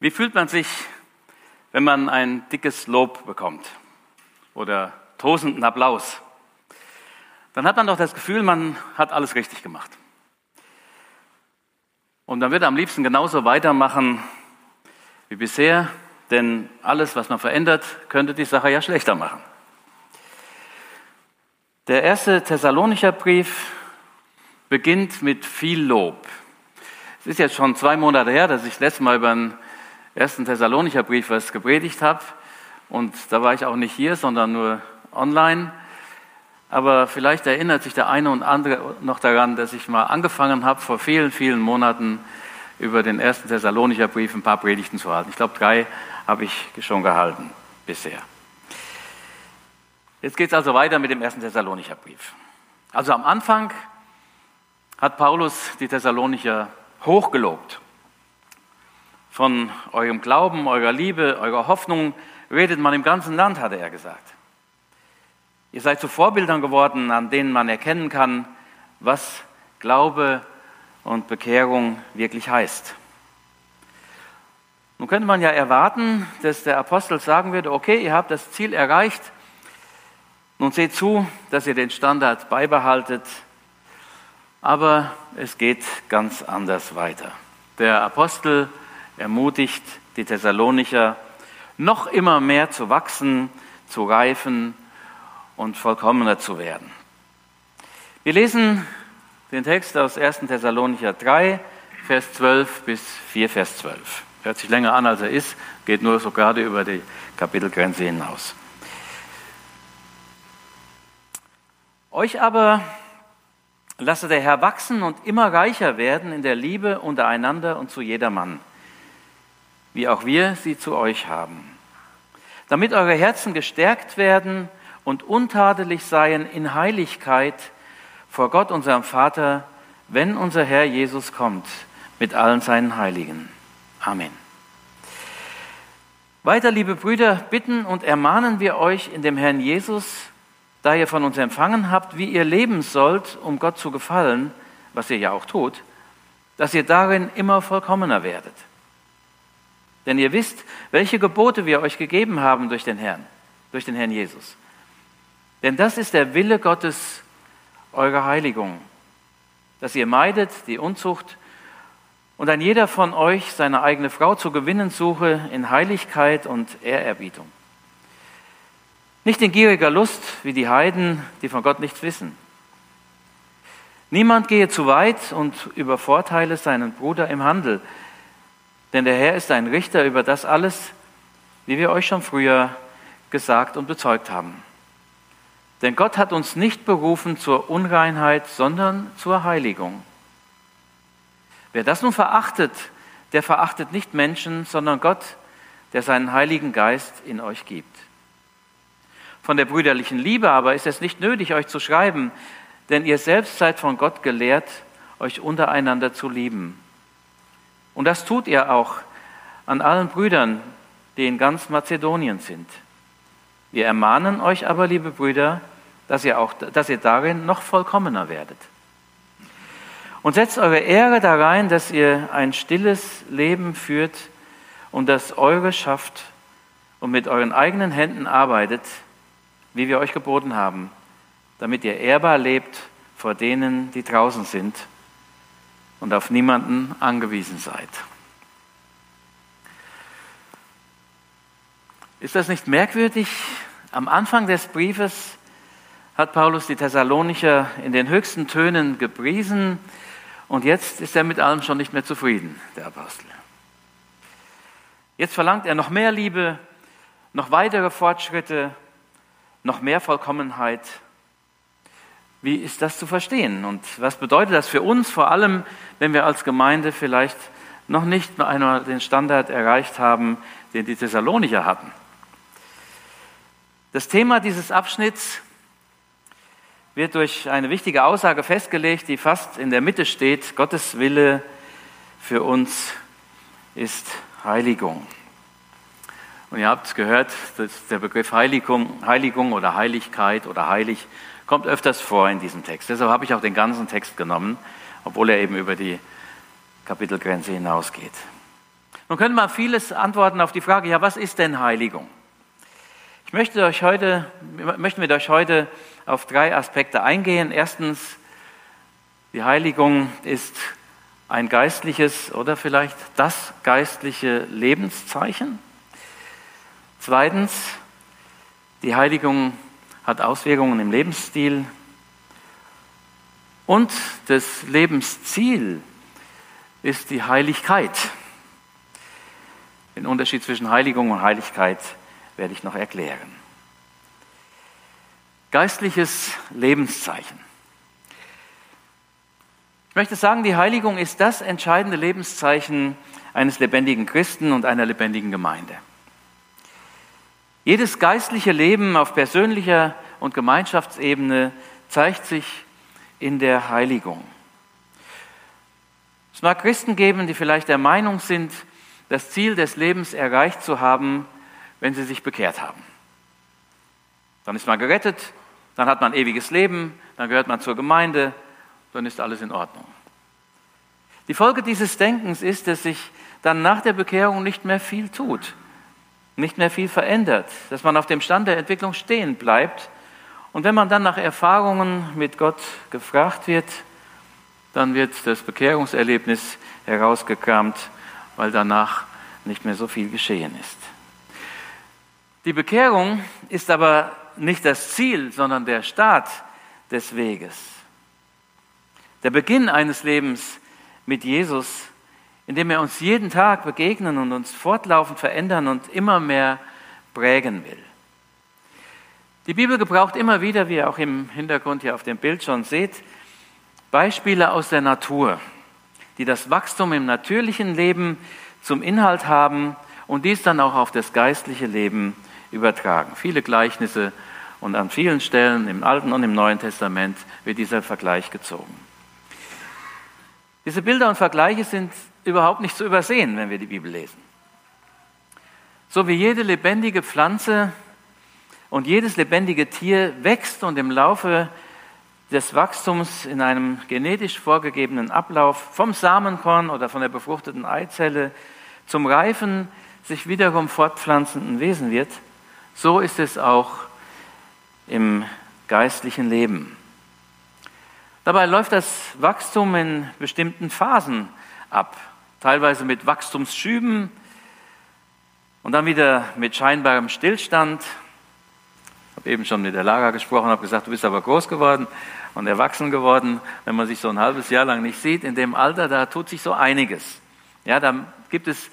Wie fühlt man sich, wenn man ein dickes Lob bekommt oder tosenden Applaus? Dann hat man doch das Gefühl, man hat alles richtig gemacht. Und man wird am liebsten genauso weitermachen wie bisher, denn alles, was man verändert, könnte die Sache ja schlechter machen. Der erste Thessalonicher Brief beginnt mit viel Lob. Es ist jetzt schon zwei Monate her, dass ich das letzte Mal über den ersten Thessalonicher Brief was gepredigt habe. Und da war ich auch nicht hier, sondern nur online. Aber vielleicht erinnert sich der eine und andere noch daran, dass ich mal angefangen habe, vor vielen, vielen Monaten über den ersten Thessalonicher Brief ein paar Predigten zu halten. Ich glaube, drei habe ich schon gehalten bisher. Jetzt geht es also weiter mit dem ersten Thessalonicher Brief. Also am Anfang hat Paulus die Thessalonicher hochgelobt. Von eurem Glauben, eurer Liebe, eurer Hoffnung redet man im ganzen Land, hatte er gesagt. Ihr seid zu Vorbildern geworden, an denen man erkennen kann, was Glaube und Bekehrung wirklich heißt. Nun könnte man ja erwarten, dass der Apostel sagen würde, okay, ihr habt das Ziel erreicht, nun seht zu, dass ihr den Standard beibehaltet, aber es geht ganz anders weiter. Der Apostel ermutigt die Thessalonicher, noch immer mehr zu wachsen, zu reifen und vollkommener zu werden. Wir lesen den Text aus 1. Thessalonicher 3, Vers 12 bis 4, Vers 12. Hört sich länger an, als er ist, geht nur so gerade über die Kapitelgrenze hinaus. Euch aber lasse der Herr wachsen und immer reicher werden in der Liebe untereinander und zu jedermann, wie auch wir sie zu euch haben, damit eure Herzen gestärkt werden und untadelig seien in Heiligkeit vor Gott, unserem Vater, wenn unser Herr Jesus kommt mit allen seinen Heiligen. Amen. Weiter, liebe Brüder, bitten und ermahnen wir euch in dem Herrn Jesus, da ihr von uns empfangen habt, wie ihr leben sollt, um Gott zu gefallen, was ihr ja auch tut, dass ihr darin immer vollkommener werdet. Denn ihr wisst, welche Gebote wir euch gegeben haben durch den Herrn, durch den Herrn Jesus. Denn das ist der Wille Gottes, eure Heiligung, dass ihr meidet die Unzucht und ein jeder von euch seine eigene Frau zu gewinnen suche in Heiligkeit und Ehrerbietung. Nicht in gieriger Lust wie die Heiden, die von Gott nichts wissen. Niemand gehe zu weit und übervorteile seinen Bruder im Handel, denn der Herr ist ein Richter über das alles, wie wir euch schon früher gesagt und bezeugt haben. Denn Gott hat uns nicht berufen zur Unreinheit, sondern zur Heiligung. Wer das nun verachtet, der verachtet nicht Menschen, sondern Gott, der seinen Heiligen Geist in euch gibt. Von der brüderlichen Liebe aber ist es nicht nötig, euch zu schreiben, denn ihr selbst seid von Gott gelehrt, euch untereinander zu lieben. Und das tut ihr auch an allen Brüdern, die in ganz Mazedonien sind. Wir ermahnen euch aber, liebe Brüder, dass ihr, auch, dass ihr darin noch vollkommener werdet. Und setzt eure Ehre da rein, dass ihr ein stilles Leben führt und das eure schafft und mit euren eigenen Händen arbeitet, wie wir euch geboten haben, damit ihr ehrbar lebt vor denen, die draußen sind und auf niemanden angewiesen seid. Ist das nicht merkwürdig? Am Anfang des Briefes hat Paulus die Thessalonicher in den höchsten Tönen gepriesen und jetzt ist er mit allem schon nicht mehr zufrieden, der Apostel. Jetzt verlangt er noch mehr Liebe, noch weitere Fortschritte, noch mehr Vollkommenheit. Wie ist das zu verstehen? Und was bedeutet das für uns, vor allem wenn wir als Gemeinde vielleicht noch nicht einmal den Standard erreicht haben, den die Thessalonicher hatten? Das Thema dieses Abschnitts wird durch eine wichtige Aussage festgelegt, die fast in der Mitte steht. Gottes Wille für uns ist Heiligung. Und ihr habt gehört, dass der Begriff Heiligung, Heiligung oder Heiligkeit oder heilig kommt öfters vor in diesem Text. Deshalb habe ich auch den ganzen Text genommen, obwohl er eben über die Kapitelgrenze hinausgeht. Nun könnte man vieles antworten auf die Frage, ja, was ist denn Heiligung? Ich möchte, euch heute, möchte mit euch heute auf drei Aspekte eingehen. Erstens, die Heiligung ist ein geistliches oder vielleicht das geistliche Lebenszeichen. Zweitens, die Heiligung hat Auswirkungen im Lebensstil. Und das Lebensziel ist die Heiligkeit. Den Unterschied zwischen Heiligung und Heiligkeit werde ich noch erklären. Geistliches Lebenszeichen. Ich möchte sagen, die Heiligung ist das entscheidende Lebenszeichen eines lebendigen Christen und einer lebendigen Gemeinde. Jedes geistliche Leben auf persönlicher und Gemeinschaftsebene zeigt sich in der Heiligung. Es mag Christen geben, die vielleicht der Meinung sind, das Ziel des Lebens erreicht zu haben, wenn sie sich bekehrt haben. Dann ist man gerettet, dann hat man ewiges Leben, dann gehört man zur Gemeinde, dann ist alles in Ordnung. Die Folge dieses Denkens ist, dass sich dann nach der Bekehrung nicht mehr viel tut nicht mehr viel verändert, dass man auf dem Stand der Entwicklung stehen bleibt. Und wenn man dann nach Erfahrungen mit Gott gefragt wird, dann wird das Bekehrungserlebnis herausgekramt, weil danach nicht mehr so viel geschehen ist. Die Bekehrung ist aber nicht das Ziel, sondern der Start des Weges. Der Beginn eines Lebens mit Jesus indem er uns jeden Tag begegnen und uns fortlaufend verändern und immer mehr prägen will. Die Bibel gebraucht immer wieder, wie ihr auch im Hintergrund hier auf dem Bild schon seht, Beispiele aus der Natur, die das Wachstum im natürlichen Leben zum Inhalt haben und dies dann auch auf das geistliche Leben übertragen. Viele Gleichnisse und an vielen Stellen im Alten und im Neuen Testament wird dieser Vergleich gezogen. Diese Bilder und Vergleiche sind überhaupt nicht zu übersehen, wenn wir die Bibel lesen. So wie jede lebendige Pflanze und jedes lebendige Tier wächst und im Laufe des Wachstums in einem genetisch vorgegebenen Ablauf vom Samenkorn oder von der befruchteten Eizelle zum reifen, sich wiederum fortpflanzenden Wesen wird, so ist es auch im geistlichen Leben. Dabei läuft das Wachstum in bestimmten Phasen ab teilweise mit Wachstumsschüben und dann wieder mit scheinbarem Stillstand. Ich habe eben schon mit der Lara gesprochen, habe gesagt, du bist aber groß geworden und erwachsen geworden. Wenn man sich so ein halbes Jahr lang nicht sieht, in dem Alter, da tut sich so einiges. Ja, da gibt es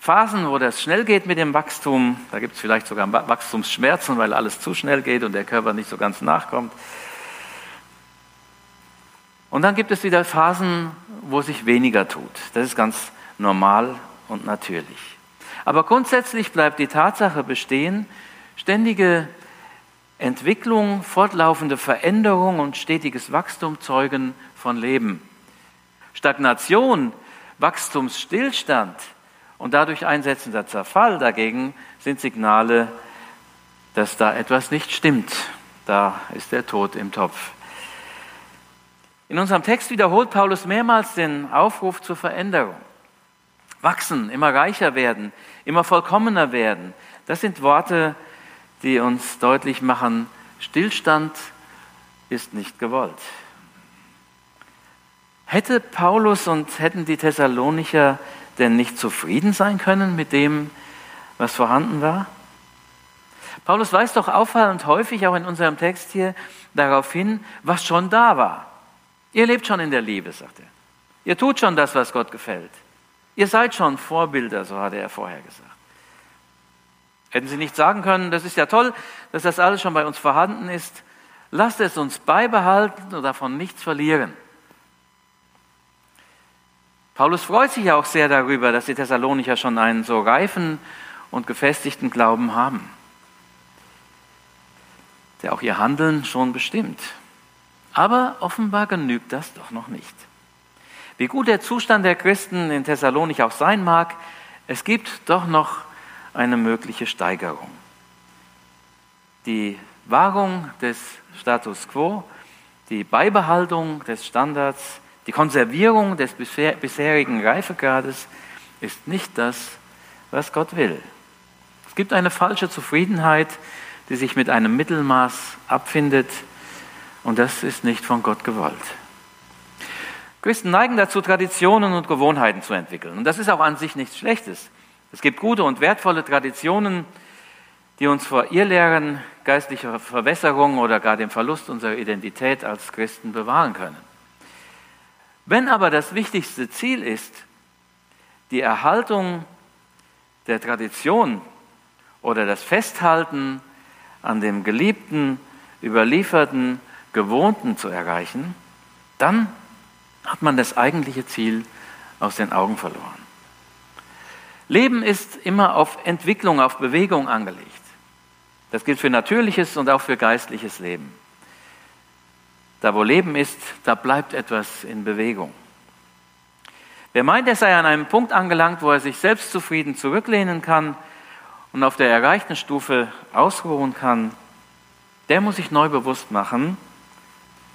Phasen, wo das schnell geht mit dem Wachstum. Da gibt es vielleicht sogar Wachstumsschmerzen, weil alles zu schnell geht und der Körper nicht so ganz nachkommt. Und dann gibt es wieder Phasen, wo sich weniger tut. Das ist ganz normal und natürlich. Aber grundsätzlich bleibt die Tatsache bestehen, ständige Entwicklung, fortlaufende Veränderung und stetiges Wachstum zeugen von Leben. Stagnation, Wachstumsstillstand und dadurch einsetzender Zerfall dagegen sind Signale, dass da etwas nicht stimmt. Da ist der Tod im Topf. In unserem Text wiederholt Paulus mehrmals den Aufruf zur Veränderung. Wachsen, immer reicher werden, immer vollkommener werden. Das sind Worte, die uns deutlich machen, Stillstand ist nicht gewollt. Hätte Paulus und hätten die Thessalonicher denn nicht zufrieden sein können mit dem, was vorhanden war? Paulus weist doch auffallend häufig auch in unserem Text hier darauf hin, was schon da war. Ihr lebt schon in der Liebe, sagt er. Ihr tut schon das, was Gott gefällt. Ihr seid schon Vorbilder, so hatte er vorher gesagt. Hätten Sie nicht sagen können, das ist ja toll, dass das alles schon bei uns vorhanden ist. Lasst es uns beibehalten und davon nichts verlieren. Paulus freut sich auch sehr darüber, dass die Thessalonicher schon einen so reifen und gefestigten Glauben haben, der auch ihr Handeln schon bestimmt. Aber offenbar genügt das doch noch nicht. Wie gut der Zustand der Christen in Thessalonik auch sein mag, es gibt doch noch eine mögliche Steigerung. Die Wahrung des Status quo, die Beibehaltung des Standards, die Konservierung des bisherigen Reifegrades, ist nicht das, was Gott will. Es gibt eine falsche Zufriedenheit, die sich mit einem Mittelmaß abfindet, und das ist nicht von Gott gewollt. Christen neigen dazu, Traditionen und Gewohnheiten zu entwickeln. Und das ist auch an sich nichts Schlechtes. Es gibt gute und wertvolle Traditionen, die uns vor Irrlehren, geistlicher Verwässerung oder gar dem Verlust unserer Identität als Christen bewahren können. Wenn aber das wichtigste Ziel ist, die Erhaltung der Tradition oder das Festhalten an dem geliebten, überlieferten, gewohnten zu erreichen, dann hat man das eigentliche Ziel aus den Augen verloren. Leben ist immer auf Entwicklung, auf Bewegung angelegt. Das gilt für natürliches und auch für geistliches Leben. Da wo Leben ist, da bleibt etwas in Bewegung. Wer meint, er sei an einem Punkt angelangt, wo er sich selbstzufrieden zurücklehnen kann und auf der erreichten Stufe ausruhen kann, der muss sich neu bewusst machen,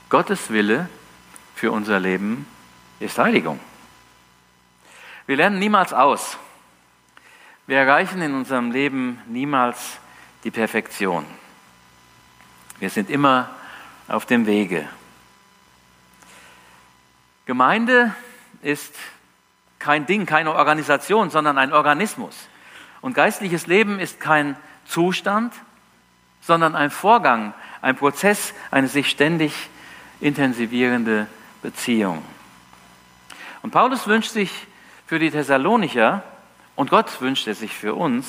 Gottes Wille für unser Leben ist Heiligung. Wir lernen niemals aus. Wir erreichen in unserem Leben niemals die Perfektion. Wir sind immer auf dem Wege. Gemeinde ist kein Ding, keine Organisation, sondern ein Organismus. Und geistliches Leben ist kein Zustand, sondern ein Vorgang, ein Prozess, eine sich ständig intensivierende Beziehung. Und Paulus wünscht sich für die Thessalonicher und Gott wünscht es sich für uns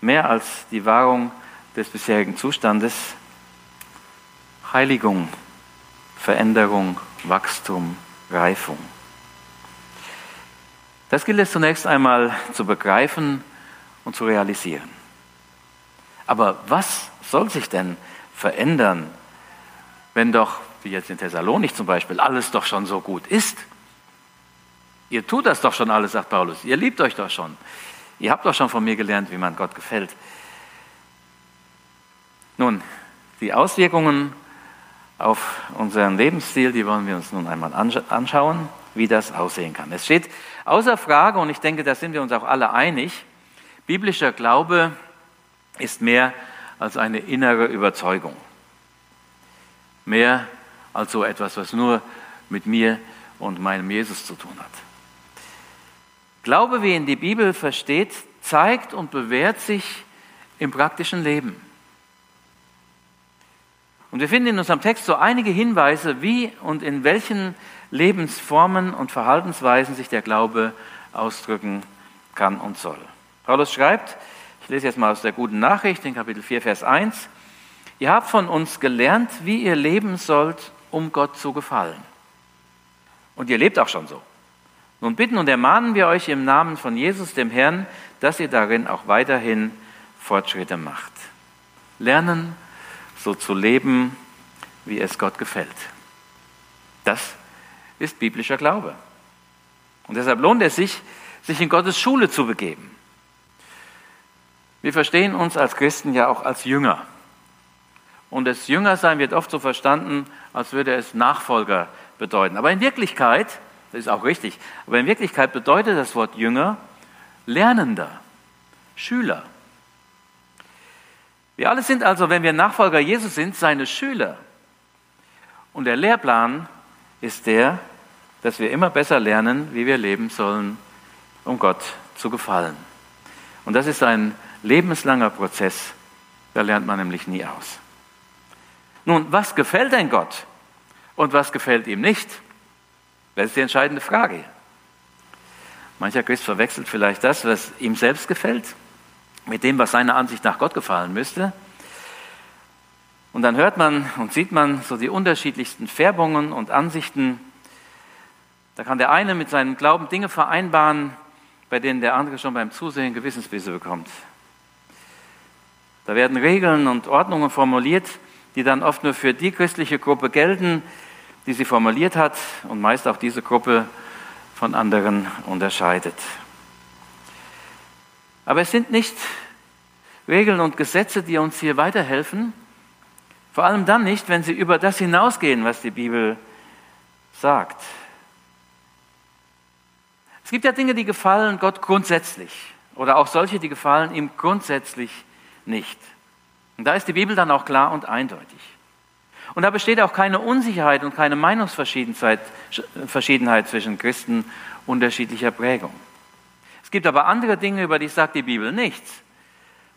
mehr als die Wahrung des bisherigen Zustandes Heiligung, Veränderung, Wachstum, Reifung. Das gilt es zunächst einmal zu begreifen und zu realisieren. Aber was soll sich denn verändern, wenn doch wie jetzt in Thessalonik zum Beispiel, alles doch schon so gut ist. Ihr tut das doch schon alles, sagt Paulus. Ihr liebt euch doch schon. Ihr habt doch schon von mir gelernt, wie man Gott gefällt. Nun, die Auswirkungen auf unseren Lebensstil, die wollen wir uns nun einmal anschauen, wie das aussehen kann. Es steht außer Frage, und ich denke, da sind wir uns auch alle einig, biblischer Glaube ist mehr als eine innere Überzeugung. Mehr als so etwas, was nur mit mir und meinem Jesus zu tun hat. Glaube, wie ihn die Bibel versteht, zeigt und bewährt sich im praktischen Leben. Und wir finden in unserem Text so einige Hinweise, wie und in welchen Lebensformen und Verhaltensweisen sich der Glaube ausdrücken kann und soll. Paulus schreibt, ich lese jetzt mal aus der guten Nachricht in Kapitel 4, Vers 1, ihr habt von uns gelernt, wie ihr leben sollt um Gott zu gefallen. Und ihr lebt auch schon so. Nun bitten und ermahnen wir euch im Namen von Jesus, dem Herrn, dass ihr darin auch weiterhin Fortschritte macht. Lernen, so zu leben, wie es Gott gefällt. Das ist biblischer Glaube. Und deshalb lohnt es sich, sich in Gottes Schule zu begeben. Wir verstehen uns als Christen ja auch als Jünger. Und das Jüngersein wird oft so verstanden, als würde es Nachfolger bedeuten. Aber in Wirklichkeit, das ist auch richtig, aber in Wirklichkeit bedeutet das Wort Jünger Lernender, Schüler. Wir alle sind also, wenn wir Nachfolger Jesus sind, seine Schüler. Und der Lehrplan ist der, dass wir immer besser lernen, wie wir leben sollen, um Gott zu gefallen. Und das ist ein lebenslanger Prozess, da lernt man nämlich nie aus. Nun, was gefällt denn Gott und was gefällt ihm nicht? Das ist die entscheidende Frage. Mancher Christ verwechselt vielleicht das, was ihm selbst gefällt, mit dem, was seiner Ansicht nach Gott gefallen müsste. Und dann hört man und sieht man so die unterschiedlichsten Färbungen und Ansichten. Da kann der eine mit seinem Glauben Dinge vereinbaren, bei denen der andere schon beim Zusehen Gewissensbisse bekommt. Da werden Regeln und Ordnungen formuliert, die dann oft nur für die christliche Gruppe gelten, die sie formuliert hat und meist auch diese Gruppe von anderen unterscheidet. Aber es sind nicht Regeln und Gesetze, die uns hier weiterhelfen, vor allem dann nicht, wenn sie über das hinausgehen, was die Bibel sagt. Es gibt ja Dinge, die gefallen Gott grundsätzlich oder auch solche, die gefallen ihm grundsätzlich nicht. Und da ist die Bibel dann auch klar und eindeutig. Und da besteht auch keine Unsicherheit und keine Meinungsverschiedenheit zwischen Christen unterschiedlicher Prägung. Es gibt aber andere Dinge, über die sagt die Bibel nichts.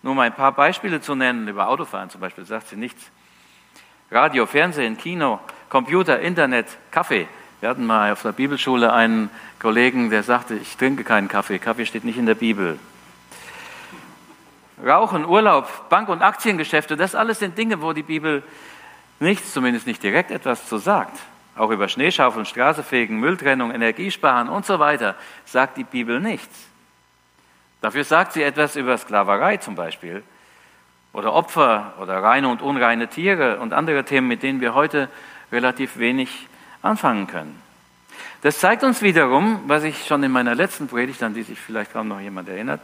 Nur mal ein paar Beispiele zu nennen, über Autofahren zum Beispiel sagt sie nichts. Radio, Fernsehen, Kino, Computer, Internet, Kaffee. Wir hatten mal auf der Bibelschule einen Kollegen, der sagte, ich trinke keinen Kaffee, Kaffee steht nicht in der Bibel. Rauchen, Urlaub, Bank- und Aktiengeschäfte, das alles sind Dinge, wo die Bibel nichts, zumindest nicht direkt etwas zu sagt. Auch über Schneeschaufeln, Straßefegen, Mülltrennung, Energiesparen und so weiter sagt die Bibel nichts. Dafür sagt sie etwas über Sklaverei zum Beispiel oder Opfer oder reine und unreine Tiere und andere Themen, mit denen wir heute relativ wenig anfangen können. Das zeigt uns wiederum, was ich schon in meiner letzten Predigt, an die sich vielleicht kaum noch jemand erinnert,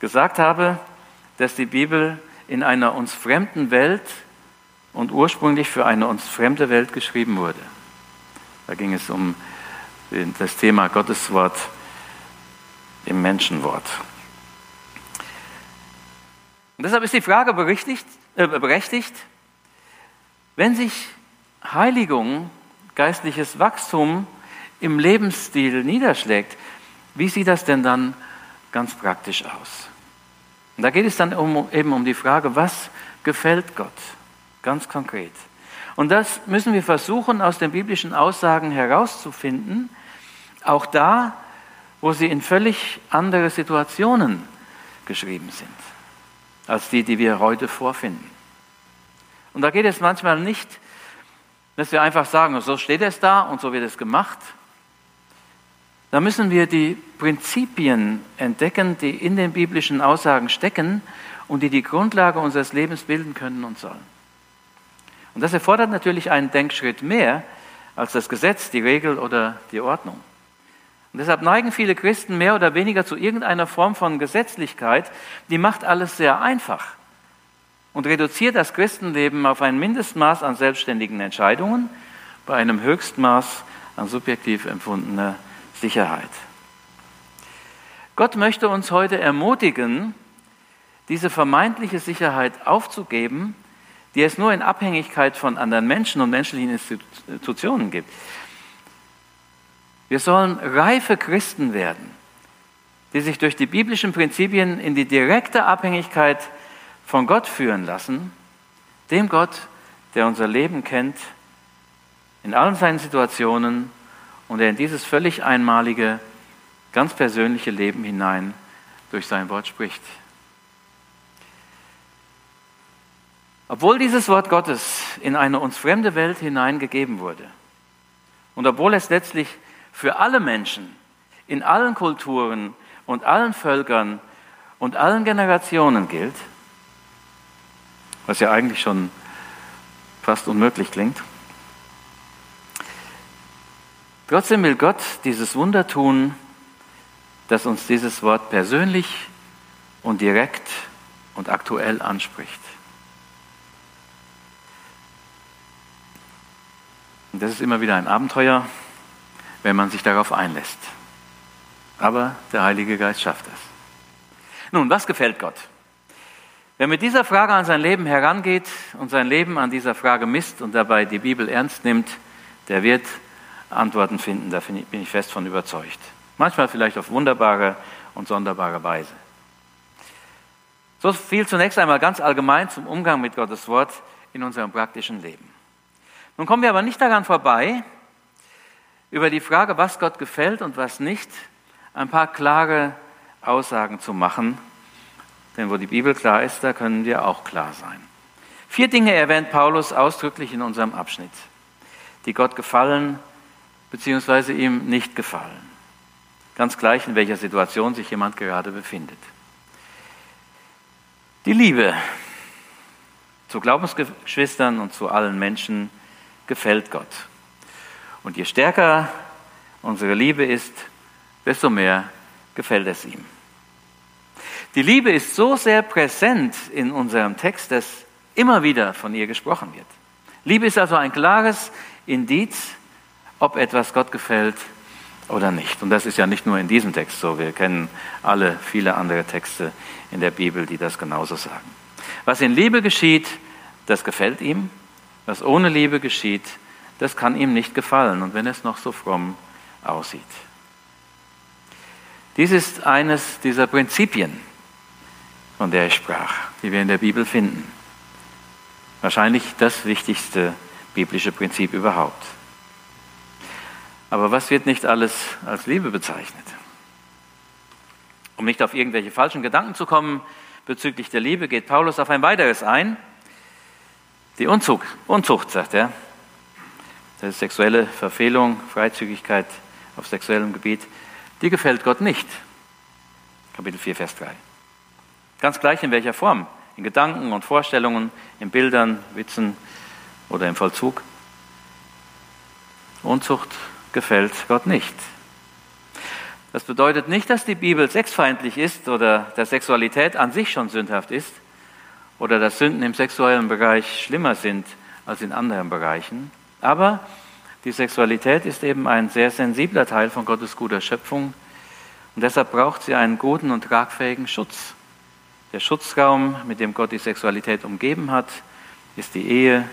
gesagt habe, dass die Bibel in einer uns fremden Welt und ursprünglich für eine uns fremde Welt geschrieben wurde. Da ging es um das Thema Gottes Wort im Menschenwort. Und deshalb ist die Frage äh, berechtigt wenn sich Heiligung, geistliches Wachstum im Lebensstil niederschlägt, wie sieht das denn dann ganz praktisch aus? Und da geht es dann um, eben um die Frage, was gefällt Gott? Ganz konkret. Und das müssen wir versuchen, aus den biblischen Aussagen herauszufinden, auch da, wo sie in völlig andere Situationen geschrieben sind, als die, die wir heute vorfinden. Und da geht es manchmal nicht, dass wir einfach sagen, so steht es da und so wird es gemacht. Da müssen wir die Prinzipien entdecken, die in den biblischen Aussagen stecken und die die Grundlage unseres Lebens bilden können und sollen. Und das erfordert natürlich einen Denkschritt mehr als das Gesetz, die Regel oder die Ordnung. Und deshalb neigen viele Christen mehr oder weniger zu irgendeiner Form von Gesetzlichkeit, die macht alles sehr einfach und reduziert das Christenleben auf ein Mindestmaß an selbstständigen Entscheidungen bei einem Höchstmaß an subjektiv empfundener Sicherheit. Gott möchte uns heute ermutigen, diese vermeintliche Sicherheit aufzugeben die es nur in Abhängigkeit von anderen Menschen und menschlichen Institutionen gibt. Wir sollen reife Christen werden, die sich durch die biblischen Prinzipien in die direkte Abhängigkeit von Gott führen lassen, dem Gott, der unser Leben kennt, in allen seinen Situationen und der in dieses völlig einmalige, ganz persönliche Leben hinein durch sein Wort spricht. Obwohl dieses Wort Gottes in eine uns fremde Welt hineingegeben wurde und obwohl es letztlich für alle Menschen in allen Kulturen und allen Völkern und allen Generationen gilt, was ja eigentlich schon fast unmöglich klingt, trotzdem will Gott dieses Wunder tun, dass uns dieses Wort persönlich und direkt und aktuell anspricht. Und das ist immer wieder ein Abenteuer, wenn man sich darauf einlässt. Aber der Heilige Geist schafft das. Nun, was gefällt Gott? Wer mit dieser Frage an sein Leben herangeht und sein Leben an dieser Frage misst und dabei die Bibel ernst nimmt, der wird Antworten finden, da bin ich fest von überzeugt. Manchmal vielleicht auf wunderbare und sonderbare Weise. So viel zunächst einmal ganz allgemein zum Umgang mit Gottes Wort in unserem praktischen Leben. Nun kommen wir aber nicht daran vorbei, über die Frage, was Gott gefällt und was nicht, ein paar klare Aussagen zu machen. Denn wo die Bibel klar ist, da können wir auch klar sein. Vier Dinge erwähnt Paulus ausdrücklich in unserem Abschnitt, die Gott gefallen bzw. ihm nicht gefallen. Ganz gleich, in welcher Situation sich jemand gerade befindet. Die Liebe zu Glaubensgeschwistern und zu allen Menschen gefällt Gott. Und je stärker unsere Liebe ist, desto mehr gefällt es ihm. Die Liebe ist so sehr präsent in unserem Text, dass immer wieder von ihr gesprochen wird. Liebe ist also ein klares Indiz, ob etwas Gott gefällt oder nicht. Und das ist ja nicht nur in diesem Text so. Wir kennen alle viele andere Texte in der Bibel, die das genauso sagen. Was in Liebe geschieht, das gefällt ihm. Was ohne Liebe geschieht, das kann ihm nicht gefallen. Und wenn es noch so fromm aussieht. Dies ist eines dieser Prinzipien, von der ich sprach, die wir in der Bibel finden. Wahrscheinlich das wichtigste biblische Prinzip überhaupt. Aber was wird nicht alles als Liebe bezeichnet? Um nicht auf irgendwelche falschen Gedanken zu kommen bezüglich der Liebe, geht Paulus auf ein weiteres ein. Die Unzucht, Unzucht sagt er. Das ist sexuelle Verfehlung, Freizügigkeit auf sexuellem Gebiet, die gefällt Gott nicht. Kapitel 4, Vers 3. Ganz gleich in welcher Form. In Gedanken und Vorstellungen, in Bildern, Witzen oder im Vollzug. Unzucht gefällt Gott nicht. Das bedeutet nicht, dass die Bibel sexfeindlich ist oder dass Sexualität an sich schon sündhaft ist oder dass Sünden im sexuellen Bereich schlimmer sind als in anderen Bereichen. Aber die Sexualität ist eben ein sehr sensibler Teil von Gottes guter Schöpfung und deshalb braucht sie einen guten und tragfähigen Schutz. Der Schutzraum, mit dem Gott die Sexualität umgeben hat, ist die Ehe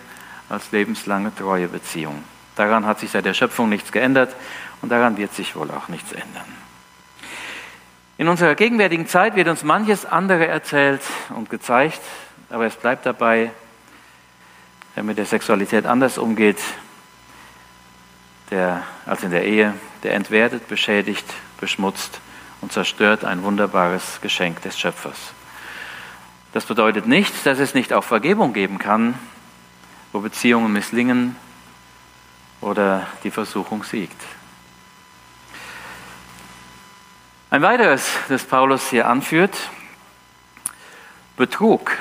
als lebenslange Treuebeziehung. Daran hat sich seit der Schöpfung nichts geändert und daran wird sich wohl auch nichts ändern. In unserer gegenwärtigen Zeit wird uns manches andere erzählt und gezeigt, aber es bleibt dabei, wer mit der Sexualität anders umgeht der, als in der Ehe, der entwertet, beschädigt, beschmutzt und zerstört ein wunderbares Geschenk des Schöpfers. Das bedeutet nicht, dass es nicht auch Vergebung geben kann, wo Beziehungen misslingen oder die Versuchung siegt. Ein weiteres, das Paulus hier anführt, Betrug.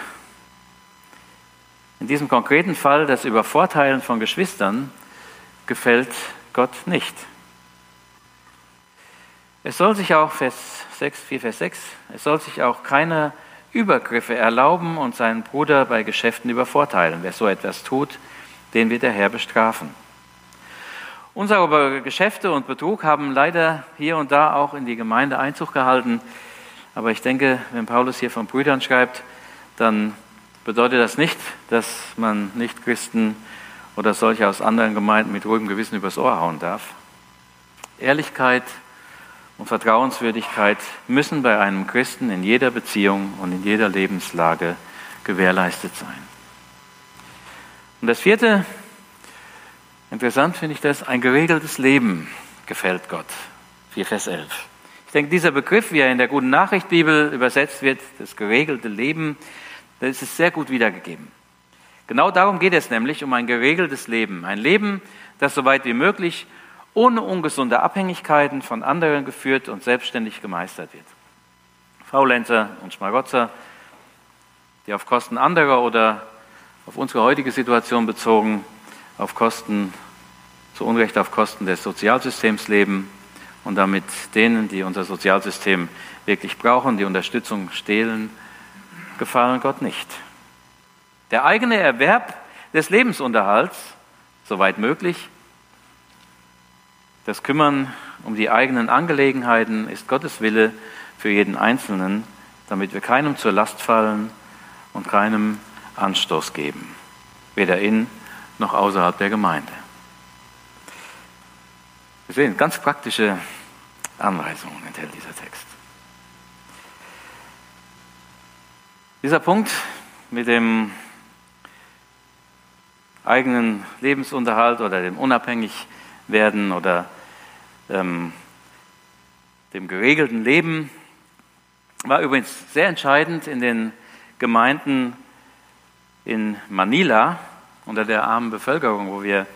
In diesem konkreten Fall das Übervorteilen von Geschwistern gefällt Gott nicht. Es soll sich auch, Vers 6, 4, Vers 6, es soll sich auch keine Übergriffe erlauben und seinen Bruder bei Geschäften übervorteilen. Wer so etwas tut, den wird der Herr bestrafen. Unsere Geschäfte und Betrug haben leider hier und da auch in die Gemeinde Einzug gehalten. Aber ich denke, wenn Paulus hier von Brüdern schreibt, dann bedeutet das nicht, dass man nicht Christen oder solche aus anderen Gemeinden mit ruhigem Gewissen übers Ohr hauen darf. Ehrlichkeit und Vertrauenswürdigkeit müssen bei einem Christen in jeder Beziehung und in jeder Lebenslage gewährleistet sein. Und das vierte, Interessant finde ich das, ein geregeltes Leben gefällt Gott. 4 Vers 11. Ich denke, dieser Begriff, wie er in der Guten Nachricht Bibel übersetzt wird, das geregelte Leben, das ist sehr gut wiedergegeben. Genau darum geht es nämlich, um ein geregeltes Leben. Ein Leben, das so weit wie möglich ohne ungesunde Abhängigkeiten von anderen geführt und selbstständig gemeistert wird. Faulenzer und Schmarotzer, die auf Kosten anderer oder auf unsere heutige Situation bezogen auf Kosten, zu Unrecht auf Kosten des Sozialsystems leben und damit denen, die unser Sozialsystem wirklich brauchen, die Unterstützung stehlen, gefallen Gott nicht. Der eigene Erwerb des Lebensunterhalts, soweit möglich, das Kümmern um die eigenen Angelegenheiten ist Gottes Wille für jeden Einzelnen, damit wir keinem zur Last fallen und keinem Anstoß geben, weder in noch außerhalb der Gemeinde. Wir sehen, ganz praktische Anweisungen enthält dieser Text. Dieser Punkt mit dem eigenen Lebensunterhalt oder dem Unabhängigwerden oder ähm, dem geregelten Leben war übrigens sehr entscheidend in den Gemeinden in Manila, unter der armen Bevölkerung, wo wir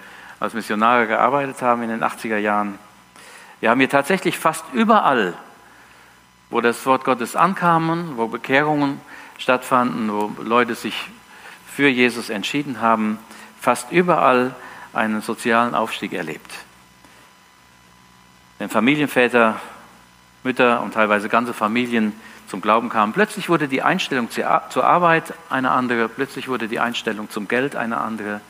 als Missionare gearbeitet haben in den 80er Jahren. Wir haben hier tatsächlich fast überall, wo das Wort Gottes ankam, wo Bekehrungen stattfanden, wo Leute sich für Jesus entschieden haben, fast überall einen sozialen Aufstieg erlebt. Wenn Familienväter, Mütter und teilweise ganze Familien zum Glauben kamen. Plötzlich wurde die Einstellung zur Arbeit eine andere, plötzlich wurde die Einstellung zum Geld eine andere.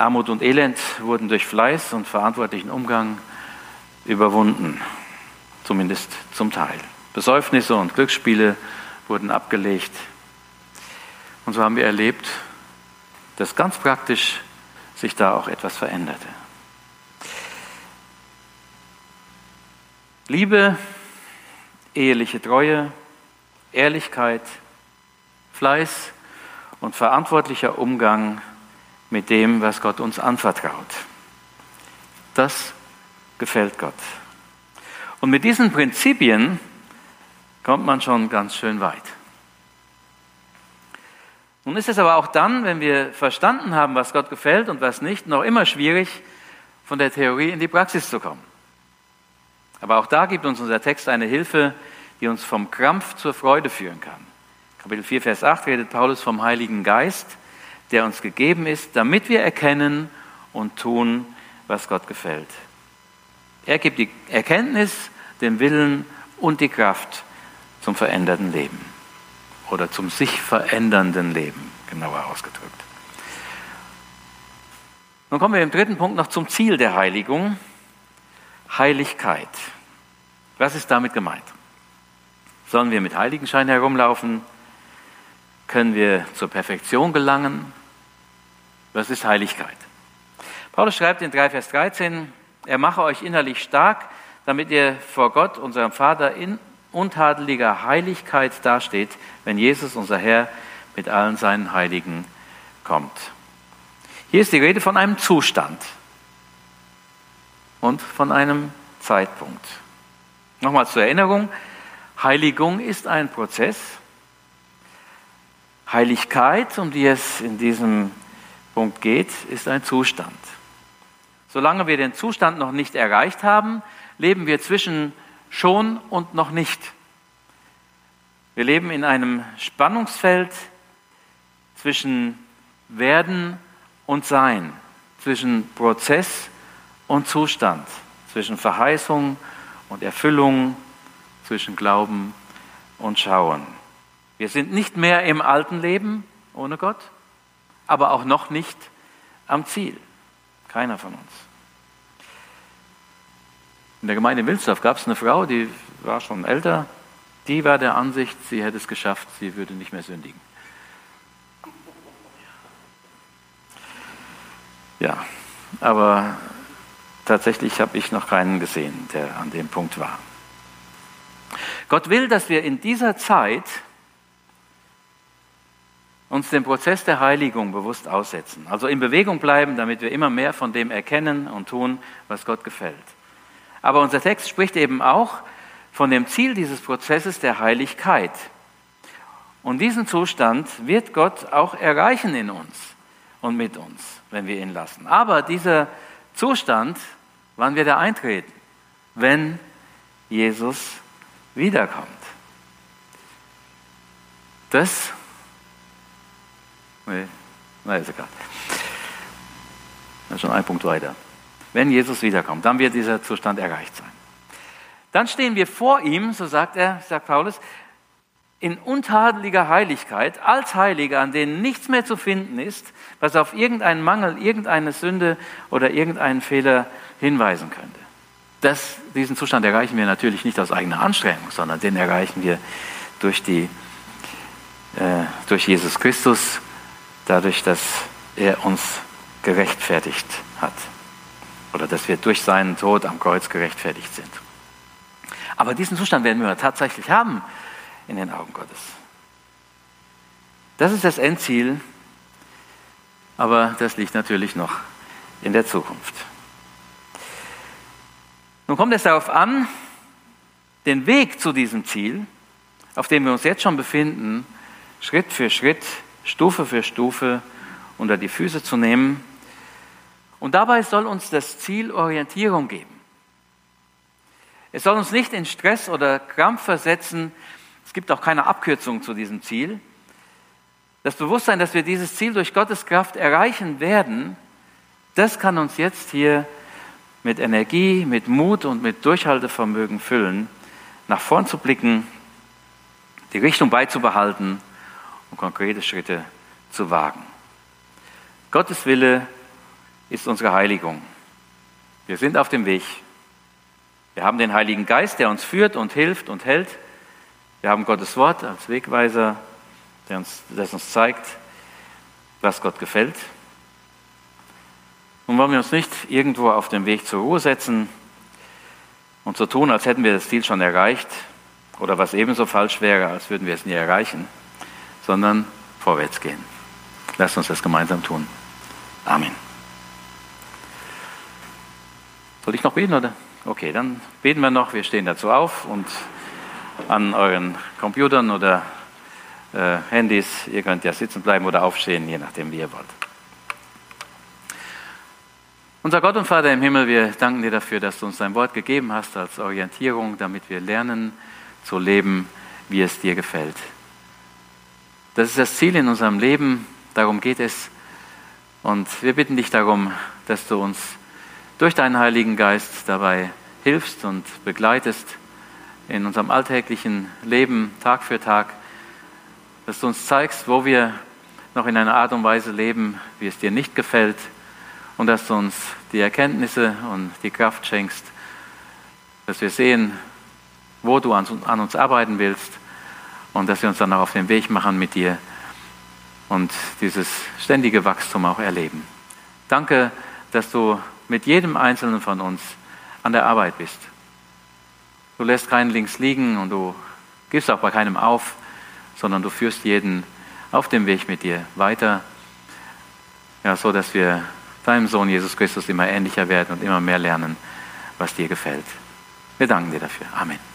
Armut und Elend wurden durch Fleiß und verantwortlichen Umgang überwunden, zumindest zum Teil. Besäufnisse und Glücksspiele wurden abgelegt. Und so haben wir erlebt, dass ganz praktisch sich da auch etwas veränderte. Liebe, eheliche Treue, Ehrlichkeit, Fleiß und verantwortlicher Umgang mit dem, was Gott uns anvertraut. Das gefällt Gott. Und mit diesen Prinzipien kommt man schon ganz schön weit. Nun ist es aber auch dann, wenn wir verstanden haben, was Gott gefällt und was nicht, noch immer schwierig, von der Theorie in die Praxis zu kommen. Aber auch da gibt uns unser Text eine Hilfe, die uns vom Krampf zur Freude führen kann. Kapitel 4, Vers 8 redet Paulus vom Heiligen Geist, der uns gegeben ist, damit wir erkennen und tun, was Gott gefällt. Er gibt die Erkenntnis, den Willen und die Kraft zum veränderten Leben oder zum sich verändernden Leben, genauer ausgedrückt. Nun kommen wir im dritten Punkt noch zum Ziel der Heiligung, Heiligkeit. Was ist damit gemeint? Sollen wir mit Heiligenschein herumlaufen? Können wir zur Perfektion gelangen? Was ist Heiligkeit? Paulus schreibt in 3 Vers 13, er mache euch innerlich stark, damit ihr vor Gott, unserem Vater, in untadeliger Heiligkeit dasteht, wenn Jesus, unser Herr, mit allen seinen Heiligen kommt. Hier ist die Rede von einem Zustand und von einem Zeitpunkt. Nochmal zur Erinnerung, Heiligung ist ein Prozess. Heiligkeit, um die es in diesem Punkt geht, ist ein Zustand. Solange wir den Zustand noch nicht erreicht haben, leben wir zwischen schon und noch nicht. Wir leben in einem Spannungsfeld zwischen Werden und Sein, zwischen Prozess und Zustand, zwischen Verheißung und Erfüllung, zwischen Glauben und Schauen. Wir sind nicht mehr im alten Leben ohne Gott, aber auch noch nicht am Ziel. Keiner von uns. In der Gemeinde Wilsdorf gab es eine Frau, die war schon älter, die war der Ansicht, sie hätte es geschafft, sie würde nicht mehr sündigen. Ja, aber tatsächlich habe ich noch keinen gesehen, der an dem Punkt war. Gott will, dass wir in dieser Zeit uns dem Prozess der Heiligung bewusst aussetzen, also in Bewegung bleiben, damit wir immer mehr von dem erkennen und tun, was Gott gefällt. Aber unser Text spricht eben auch von dem Ziel dieses Prozesses der Heiligkeit. Und diesen Zustand wird Gott auch erreichen in uns und mit uns, wenn wir ihn lassen. Aber dieser Zustand, wann wird er eintreten? Wenn Jesus wiederkommt. Das, nee, nein, ist egal. Das ist schon ein Punkt weiter. Wenn Jesus wiederkommt, dann wird dieser Zustand erreicht sein. Dann stehen wir vor ihm, so sagt er, sagt Paulus, in untadeliger Heiligkeit, als Heilige, an denen nichts mehr zu finden ist, was auf irgendeinen Mangel, irgendeine Sünde oder irgendeinen Fehler hinweisen könnte. Das, diesen Zustand erreichen wir natürlich nicht aus eigener Anstrengung, sondern den erreichen wir durch, die, äh, durch Jesus Christus, dadurch, dass er uns gerechtfertigt hat oder dass wir durch seinen Tod am Kreuz gerechtfertigt sind. Aber diesen Zustand werden wir tatsächlich haben in den Augen Gottes. Das ist das Endziel, aber das liegt natürlich noch in der Zukunft. Nun kommt es darauf an, den Weg zu diesem Ziel, auf dem wir uns jetzt schon befinden, Schritt für Schritt, Stufe für Stufe unter die Füße zu nehmen und dabei soll uns das Ziel Orientierung geben. Es soll uns nicht in Stress oder Krampf versetzen. Es gibt auch keine Abkürzung zu diesem Ziel. Das Bewusstsein, dass wir dieses Ziel durch Gottes Kraft erreichen werden, das kann uns jetzt hier mit Energie, mit Mut und mit Durchhaltevermögen füllen, nach vorn zu blicken, die Richtung beizubehalten und konkrete Schritte zu wagen. Gottes Wille ist unsere Heiligung. Wir sind auf dem Weg. Wir haben den Heiligen Geist, der uns führt und hilft und hält. Wir haben Gottes Wort als Wegweiser, der uns, das uns zeigt, was Gott gefällt. Nun wollen wir uns nicht irgendwo auf dem Weg zur Ruhe setzen und so tun, als hätten wir das Ziel schon erreicht oder was ebenso falsch wäre, als würden wir es nie erreichen, sondern vorwärts gehen. Lasst uns das gemeinsam tun. Amen. Soll ich noch beten oder? Okay, dann beten wir noch. Wir stehen dazu auf und an euren Computern oder äh, Handys, ihr könnt ja sitzen bleiben oder aufstehen, je nachdem, wie ihr wollt. Unser Gott und Vater im Himmel, wir danken dir dafür, dass du uns dein Wort gegeben hast als Orientierung, damit wir lernen zu leben, wie es dir gefällt. Das ist das Ziel in unserem Leben, darum geht es. Und wir bitten dich darum, dass du uns durch deinen Heiligen Geist dabei hilfst und begleitest in unserem alltäglichen Leben Tag für Tag, dass du uns zeigst, wo wir noch in einer Art und Weise leben, wie es dir nicht gefällt und dass du uns die Erkenntnisse und die Kraft schenkst, dass wir sehen, wo du an, uns arbeiten willst und dass wir uns dann auch auf den Weg machen mit dir und dieses ständige Wachstum auch erleben. Danke, dass du mit jedem Einzelnen von uns an der Arbeit bist. Du lässt keinen links liegen und du gibst auch bei keinem auf, sondern du führst jeden auf dem Weg mit dir weiter, ja, so dass wir deinem Sohn Jesus Christus immer ähnlicher werden und immer mehr lernen, was dir gefällt. Wir danken dir dafür. Amen.